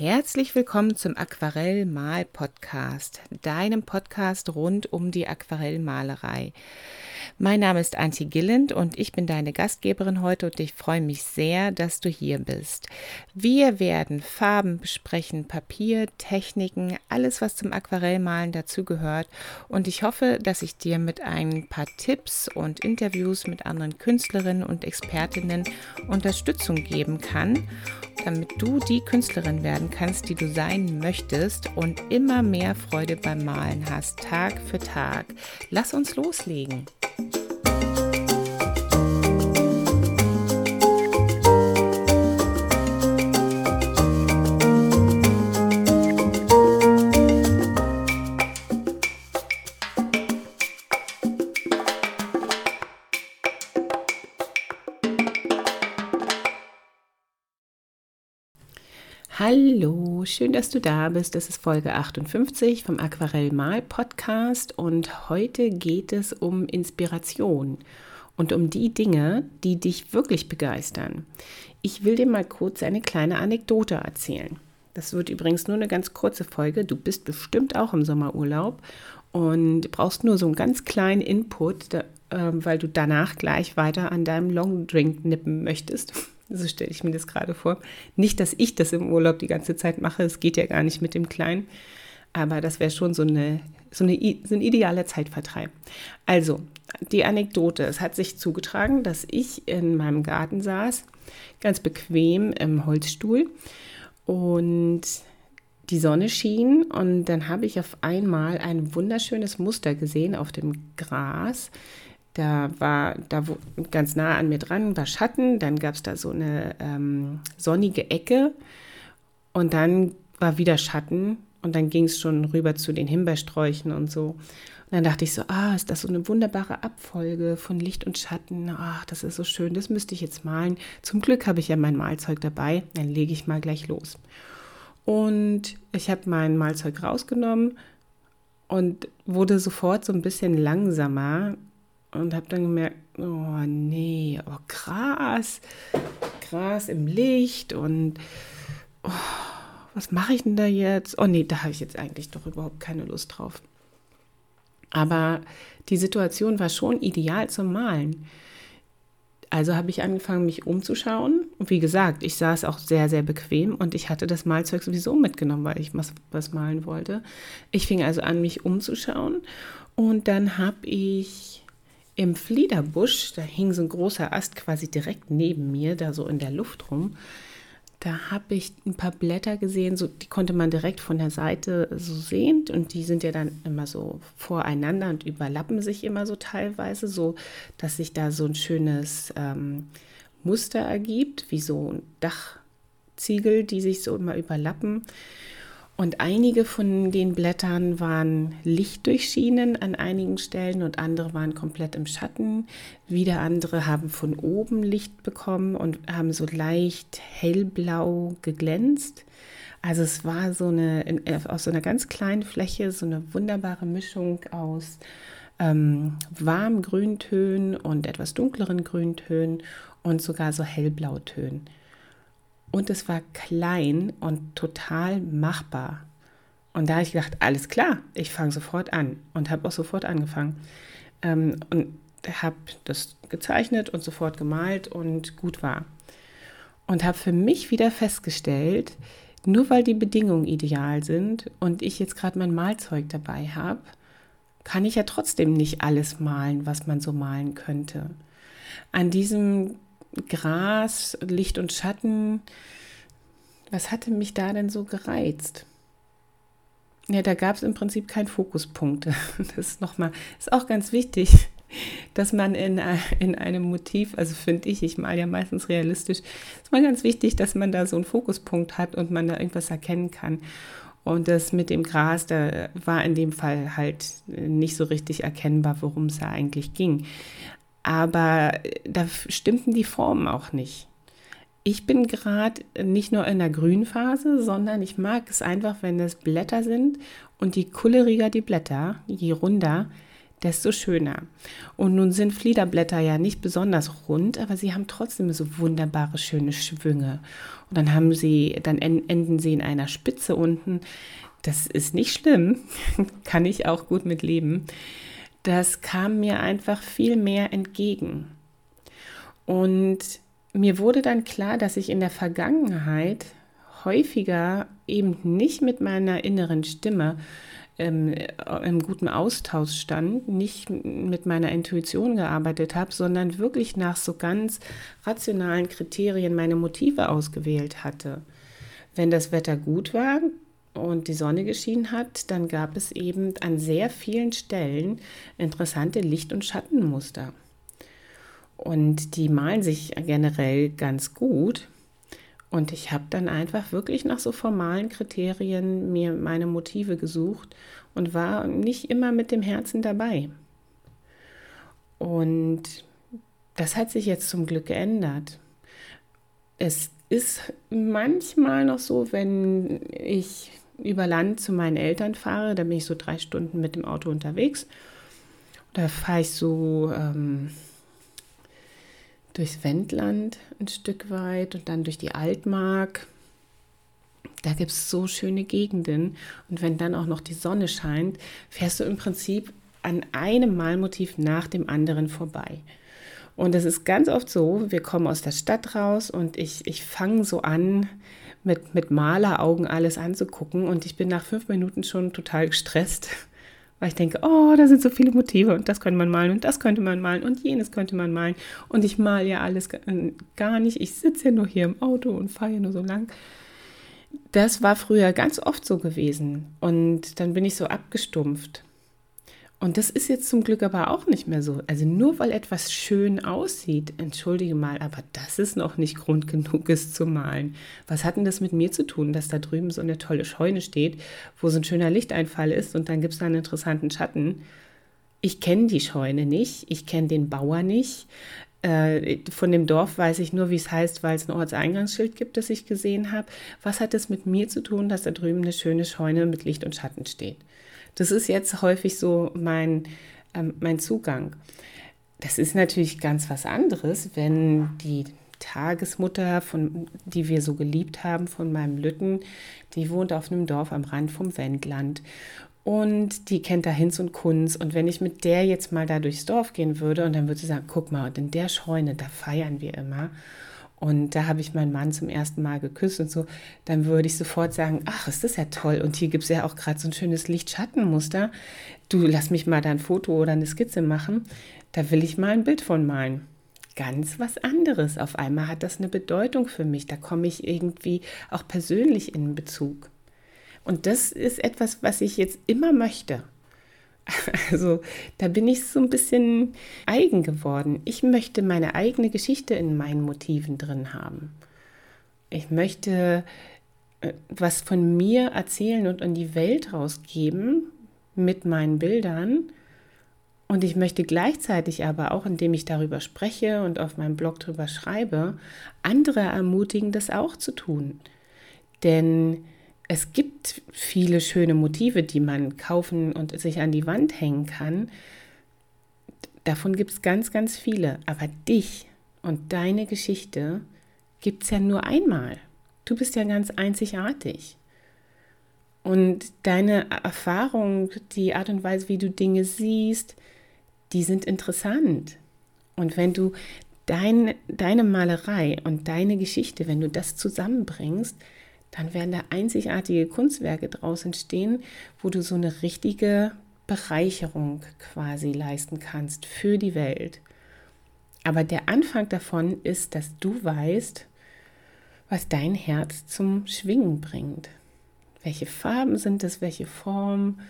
Herzlich willkommen zum Aquarell-Mal-Podcast, deinem Podcast rund um die Aquarellmalerei. Mein Name ist Antje Gilland und ich bin deine Gastgeberin heute und ich freue mich sehr, dass du hier bist. Wir werden Farben besprechen, Papier, Techniken, alles, was zum Aquarellmalen dazugehört und ich hoffe, dass ich dir mit ein paar Tipps und Interviews mit anderen Künstlerinnen und Expertinnen Unterstützung geben kann, damit du die Künstlerin werden kannst, die du sein möchtest und immer mehr Freude beim Malen hast, Tag für Tag. Lass uns loslegen. Hallo, schön, dass du da bist. Das ist Folge 58 vom Aquarell Mal Podcast und heute geht es um Inspiration und um die Dinge, die dich wirklich begeistern. Ich will dir mal kurz eine kleine Anekdote erzählen. Das wird übrigens nur eine ganz kurze Folge. Du bist bestimmt auch im Sommerurlaub und brauchst nur so einen ganz kleinen Input, da, äh, weil du danach gleich weiter an deinem Long Drink nippen möchtest. So stelle ich mir das gerade vor. Nicht, dass ich das im Urlaub die ganze Zeit mache, es geht ja gar nicht mit dem Kleinen, aber das wäre schon so, eine, so, eine, so ein idealer Zeitvertreib. Also, die Anekdote. Es hat sich zugetragen, dass ich in meinem Garten saß, ganz bequem im Holzstuhl und die Sonne schien und dann habe ich auf einmal ein wunderschönes Muster gesehen auf dem Gras da war da ganz nah an mir dran war Schatten, dann gab es da so eine ähm, sonnige Ecke und dann war wieder Schatten und dann ging es schon rüber zu den Himbeersträuchen und so. Und dann dachte ich so, ah, ist das so eine wunderbare Abfolge von Licht und Schatten. Ach, das ist so schön, das müsste ich jetzt malen. Zum Glück habe ich ja mein Malzeug dabei, dann lege ich mal gleich los. Und ich habe mein Malzeug rausgenommen und wurde sofort so ein bisschen langsamer und habe dann gemerkt, oh nee, oh Gras, Gras im Licht und oh, was mache ich denn da jetzt? Oh nee, da habe ich jetzt eigentlich doch überhaupt keine Lust drauf. Aber die Situation war schon ideal zum Malen. Also habe ich angefangen, mich umzuschauen. Und wie gesagt, ich saß auch sehr, sehr bequem und ich hatte das Malzeug sowieso mitgenommen, weil ich was, was malen wollte. Ich fing also an, mich umzuschauen und dann habe ich im Fliederbusch, da hing so ein großer Ast quasi direkt neben mir, da so in der Luft rum. Da habe ich ein paar Blätter gesehen, so, die konnte man direkt von der Seite so sehen und die sind ja dann immer so voreinander und überlappen sich immer so teilweise, so dass sich da so ein schönes ähm, Muster ergibt, wie so ein Dachziegel, die sich so immer überlappen. Und einige von den Blättern waren lichtdurchschienen an einigen Stellen und andere waren komplett im Schatten. Wieder andere haben von oben Licht bekommen und haben so leicht hellblau geglänzt. Also es war so eine, aus so einer ganz kleinen Fläche so eine wunderbare Mischung aus ähm, warmen Grüntönen und etwas dunkleren Grüntönen und sogar so hellblautönen. Und es war klein und total machbar. Und da habe ich gedacht, alles klar, ich fange sofort an und habe auch sofort angefangen. Ähm, und habe das gezeichnet und sofort gemalt und gut war. Und habe für mich wieder festgestellt, nur weil die Bedingungen ideal sind und ich jetzt gerade mein Malzeug dabei habe, kann ich ja trotzdem nicht alles malen, was man so malen könnte. An diesem Gras, Licht und Schatten. Was hatte mich da denn so gereizt? Ja, da gab es im Prinzip keinen Fokuspunkt. Das ist nochmal, ist auch ganz wichtig, dass man in, in einem Motiv, also finde ich, ich male ja meistens realistisch, ist mal ganz wichtig, dass man da so einen Fokuspunkt hat und man da irgendwas erkennen kann. Und das mit dem Gras, da war in dem Fall halt nicht so richtig erkennbar, worum es da eigentlich ging aber äh, da stimmten die Formen auch nicht. Ich bin gerade nicht nur in der Grünphase, sondern ich mag es einfach, wenn es Blätter sind und je kulleriger die Blätter, je runder, desto schöner. Und nun sind Fliederblätter ja nicht besonders rund, aber sie haben trotzdem so wunderbare, schöne Schwünge. Und dann haben sie, dann enden sie in einer Spitze unten. Das ist nicht schlimm, kann ich auch gut mit leben. Das kam mir einfach viel mehr entgegen. Und mir wurde dann klar, dass ich in der Vergangenheit häufiger eben nicht mit meiner inneren Stimme ähm, im guten Austausch stand, nicht mit meiner Intuition gearbeitet habe, sondern wirklich nach so ganz rationalen Kriterien meine Motive ausgewählt hatte. Wenn das Wetter gut war und die Sonne geschienen hat, dann gab es eben an sehr vielen Stellen interessante Licht- und Schattenmuster. Und die malen sich generell ganz gut. Und ich habe dann einfach wirklich nach so formalen Kriterien mir meine Motive gesucht und war nicht immer mit dem Herzen dabei. Und das hat sich jetzt zum Glück geändert. Es ist manchmal noch so, wenn ich über Land zu meinen Eltern fahre, da bin ich so drei Stunden mit dem Auto unterwegs. Da fahre ich so ähm, durchs Wendland ein Stück weit und dann durch die Altmark. Da gibt es so schöne Gegenden. Und wenn dann auch noch die Sonne scheint, fährst du im Prinzip an einem Malmotiv nach dem anderen vorbei. Und es ist ganz oft so, wir kommen aus der Stadt raus und ich, ich fange so an, mit, mit Maleraugen alles anzugucken. Und ich bin nach fünf Minuten schon total gestresst, weil ich denke, oh, da sind so viele Motive und das könnte man malen und das könnte man malen und jenes könnte man malen. Und ich male ja alles äh, gar nicht. Ich sitze ja nur hier im Auto und fahre ja nur so lang. Das war früher ganz oft so gewesen. Und dann bin ich so abgestumpft. Und das ist jetzt zum Glück aber auch nicht mehr so. Also nur weil etwas schön aussieht, entschuldige mal, aber das ist noch nicht Grund genug, es zu malen. Was hat denn das mit mir zu tun, dass da drüben so eine tolle Scheune steht, wo so ein schöner Lichteinfall ist und dann gibt es da einen interessanten Schatten? Ich kenne die Scheune nicht, ich kenne den Bauer nicht. Äh, von dem Dorf weiß ich nur, wie es heißt, weil es ein Ortseingangsschild gibt, das ich gesehen habe. Was hat es mit mir zu tun, dass da drüben eine schöne Scheune mit Licht und Schatten steht? Das ist jetzt häufig so mein, ähm, mein Zugang. Das ist natürlich ganz was anderes, wenn die Tagesmutter, von, die wir so geliebt haben, von meinem Lütten, die wohnt auf einem Dorf am Rand vom Wendland. Und die kennt da Hinz und Kunz. Und wenn ich mit der jetzt mal da durchs Dorf gehen würde und dann würde sie sagen, guck mal, in der Scheune, da feiern wir immer und da habe ich meinen Mann zum ersten Mal geküsst und so, dann würde ich sofort sagen, ach, ist das ja toll. Und hier gibt es ja auch gerade so ein schönes Lichtschattenmuster. Du lass mich mal da ein Foto oder eine Skizze machen. Da will ich mal ein Bild von malen. Ganz was anderes. Auf einmal hat das eine Bedeutung für mich. Da komme ich irgendwie auch persönlich in Bezug. Und das ist etwas, was ich jetzt immer möchte. Also da bin ich so ein bisschen eigen geworden. Ich möchte meine eigene Geschichte in meinen Motiven drin haben. Ich möchte äh, was von mir erzählen und in die Welt rausgeben mit meinen Bildern. Und ich möchte gleichzeitig aber auch, indem ich darüber spreche und auf meinem Blog darüber schreibe, andere ermutigen, das auch zu tun. Denn es gibt viele schöne Motive, die man kaufen und sich an die Wand hängen kann. Davon gibt es ganz, ganz viele. Aber dich und deine Geschichte gibt es ja nur einmal. Du bist ja ganz einzigartig. Und deine Erfahrung, die Art und Weise, wie du Dinge siehst, die sind interessant. Und wenn du dein, deine Malerei und deine Geschichte, wenn du das zusammenbringst, dann werden da einzigartige Kunstwerke draus entstehen, wo du so eine richtige Bereicherung quasi leisten kannst für die Welt. Aber der Anfang davon ist, dass du weißt, was dein Herz zum Schwingen bringt. Welche Farben sind es, welche Formen?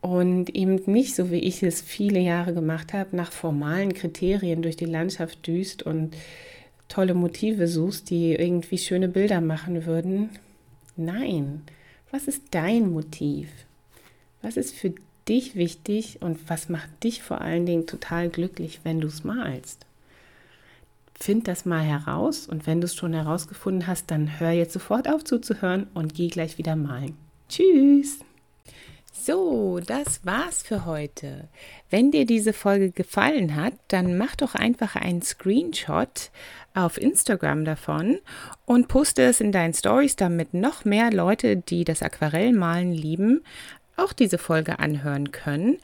Und eben nicht, so wie ich es viele Jahre gemacht habe, nach formalen Kriterien durch die Landschaft düst und tolle Motive suchst, die irgendwie schöne Bilder machen würden. Nein, was ist dein Motiv? Was ist für dich wichtig und was macht dich vor allen Dingen total glücklich, wenn du es malst? Find das mal heraus und wenn du es schon herausgefunden hast, dann hör jetzt sofort auf zuzuhören und geh gleich wieder malen. Tschüss! So, das war's für heute. Wenn dir diese Folge gefallen hat, dann mach doch einfach einen Screenshot auf Instagram davon und poste es in deinen Stories, damit noch mehr Leute, die das Aquarellmalen lieben, auch diese Folge anhören können.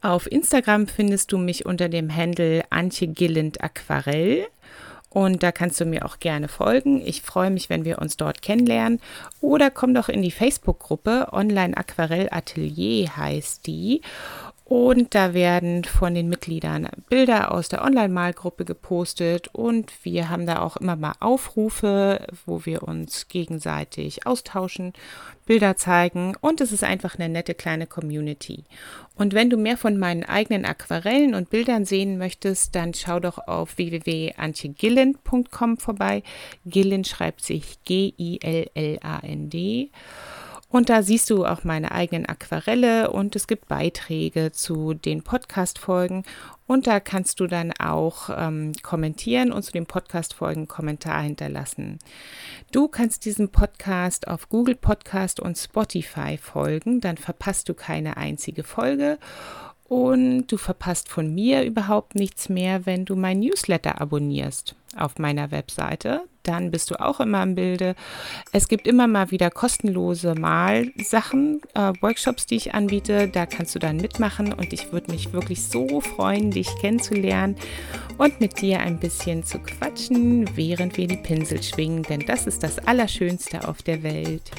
Auf Instagram findest du mich unter dem Handle Antje Gilland Aquarell. Und da kannst du mir auch gerne folgen. Ich freue mich, wenn wir uns dort kennenlernen. Oder komm doch in die Facebook-Gruppe Online Aquarell Atelier heißt die. Und da werden von den Mitgliedern Bilder aus der Online-Malgruppe gepostet und wir haben da auch immer mal Aufrufe, wo wir uns gegenseitig austauschen, Bilder zeigen und es ist einfach eine nette kleine Community. Und wenn du mehr von meinen eigenen Aquarellen und Bildern sehen möchtest, dann schau doch auf www.antjegilland.com vorbei. Gilland schreibt sich G-I-L-L-A-N-D. Und da siehst du auch meine eigenen Aquarelle und es gibt Beiträge zu den Podcast-Folgen. Und da kannst du dann auch ähm, kommentieren und zu den Podcast-Folgen Kommentar hinterlassen. Du kannst diesem Podcast auf Google Podcast und Spotify folgen, dann verpasst du keine einzige Folge. Und du verpasst von mir überhaupt nichts mehr, wenn du mein Newsletter abonnierst auf meiner Webseite. Dann bist du auch immer im Bilde. Es gibt immer mal wieder kostenlose Malsachen, äh, Workshops, die ich anbiete. Da kannst du dann mitmachen und ich würde mich wirklich so freuen, dich kennenzulernen und mit dir ein bisschen zu quatschen, während wir die Pinsel schwingen, denn das ist das Allerschönste auf der Welt.